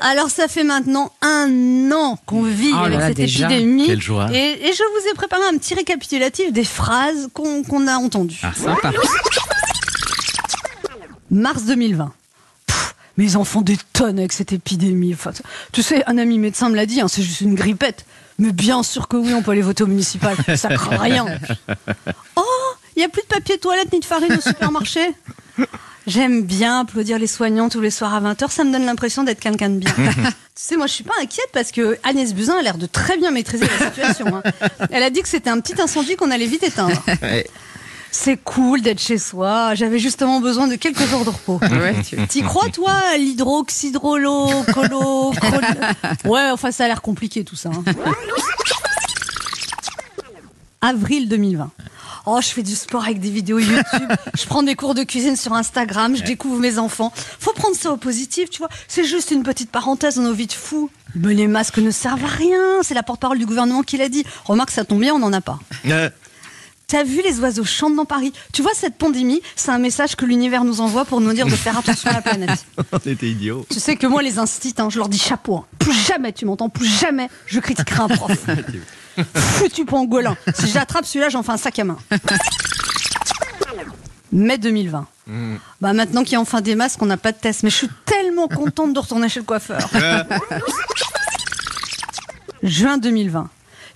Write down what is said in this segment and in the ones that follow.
Alors ça fait maintenant un an qu'on vit Oh là avec cette déjà épidémie. Quelle joie. Et, et je vous ai préparé un petit récapitulatif des phrases qu'on a entendues. Ah, sympa. Mars 2020. Pff, mes enfants des tonnes avec cette épidémie. Enfin, tu sais, un ami médecin me l'a dit, hein, c'est juste une grippette. Mais bien sûr que oui, on peut aller voter au municipal. Ça craint rien. Oh, il n'y a plus de papier toilette ni de farine au supermarché. J'aime bien applaudir les soignants tous les soirs à 20h. Ça me donne l'impression d'être quelqu'un de bien. tu sais, moi, je suis pas inquiète parce que Agnès Buzyn a l'air de très bien maîtriser la situation. hein. Elle a dit que c'était un petit incendie qu'on allait vite éteindre. Ouais. C'est cool d'être chez soi. J'avais justement besoin de quelques jours de repos. Ouais, T'y crois, toi, l'hydroxydrolo, colo, colo Ouais, enfin, ça a l'air compliqué tout ça. hein. Avril 2020. Oh, je fais du sport avec des vidéos YouTube. Je prends des cours de cuisine sur Instagram. Je découvre mes enfants. Faut prendre ça au positif, tu vois. C'est juste une petite parenthèse dans nos vies de fous. Mais les masques ne servent à rien. C'est la porte-parole du gouvernement qui l'a dit. Remarque, ça tombe bien, on n'en a pas. T'as vu les oiseaux chantent dans Paris? Tu vois, cette pandémie, c'est un message que l'univers nous envoie pour nous dire de faire attention à la planète. on était idiots. Tu sais que moi, les instits, hein, je leur dis chapeau. hein. Plus jamais, tu m'entends, plus jamais je critiquerai un prof. Foutu pangolin. Si je l'attrape, celui-là, j'en fais un sac à main. Mai 2020. Bah maintenant qu'il y a enfin des masques, on n'a pas de test. Mais je suis tellement contente de retourner chez le coiffeur. Juin 2020.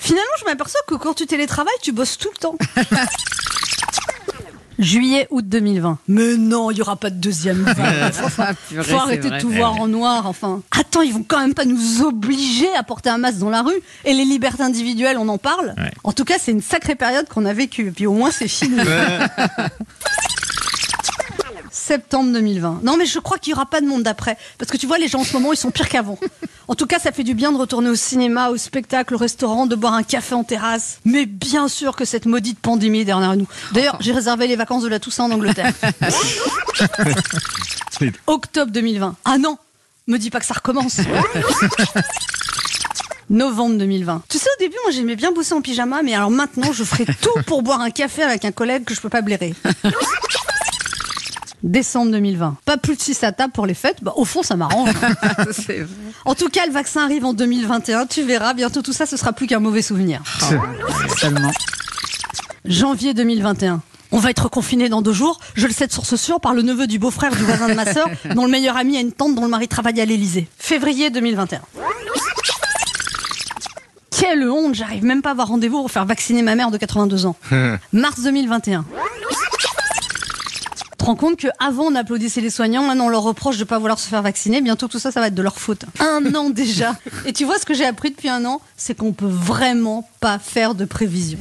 Finalement, je m'aperçois que quand tu télétravailles, tu bosses tout le temps. Juillet, août 2020. Mais non, il n'y aura pas de deuxième vague. Faut, arrêter de vrai. tout voir en noir, enfin. Attends, ils vont quand même pas nous obliger à porter un masque dans la rue. Et les libertés individuelles, on en parle. Ouais. En tout cas, c'est une sacrée période qu'on a vécue. Et puis au moins, c'est fini. Septembre 2020. Non, mais je crois qu'il n'y aura pas de monde d'après. Parce que tu vois, les gens en ce moment, ils sont pires qu'avant. En tout cas, ça fait du bien de retourner au cinéma, au spectacle, au restaurant, de boire un café en terrasse. Mais bien sûr que cette maudite pandémie est derrière nous. D'ailleurs, j'ai réservé les vacances de la Toussaint en Angleterre. Octobre 2020. Ah non Me dis pas que ça recommence. Novembre 2020. Tu sais, au début, moi, j'aimais bien bosser en pyjama, mais alors maintenant, je ferai tout pour boire un café avec un collègue que je peux pas blairer. Décembre 2020. Pas plus de 6 à table pour les fêtes. Bah, au fond, ça m'arrange. En tout cas, le vaccin arrive en 2021. Tu verras, bientôt tout ça, ce sera plus qu'un mauvais souvenir. Seulement. Janvier 2021. On va être confiné dans deux jours. Je le sais de source sûre par le neveu du beau-frère du voisin de ma sœur, dont le meilleur ami a une tante dont le mari travaille à l'Elysée. Février 2021. Quelle honte, j'arrive même pas à avoir rendez-vous pour faire vacciner ma mère de 82 ans. Mars 2021. Rends compte qu'avant on applaudissait les soignants, maintenant on leur reproche de pas vouloir se faire vacciner, bientôt tout ça ça va être de leur faute. Un an déjà. Et tu vois ce que j'ai appris depuis un an, c'est qu'on peut vraiment pas faire de prévision.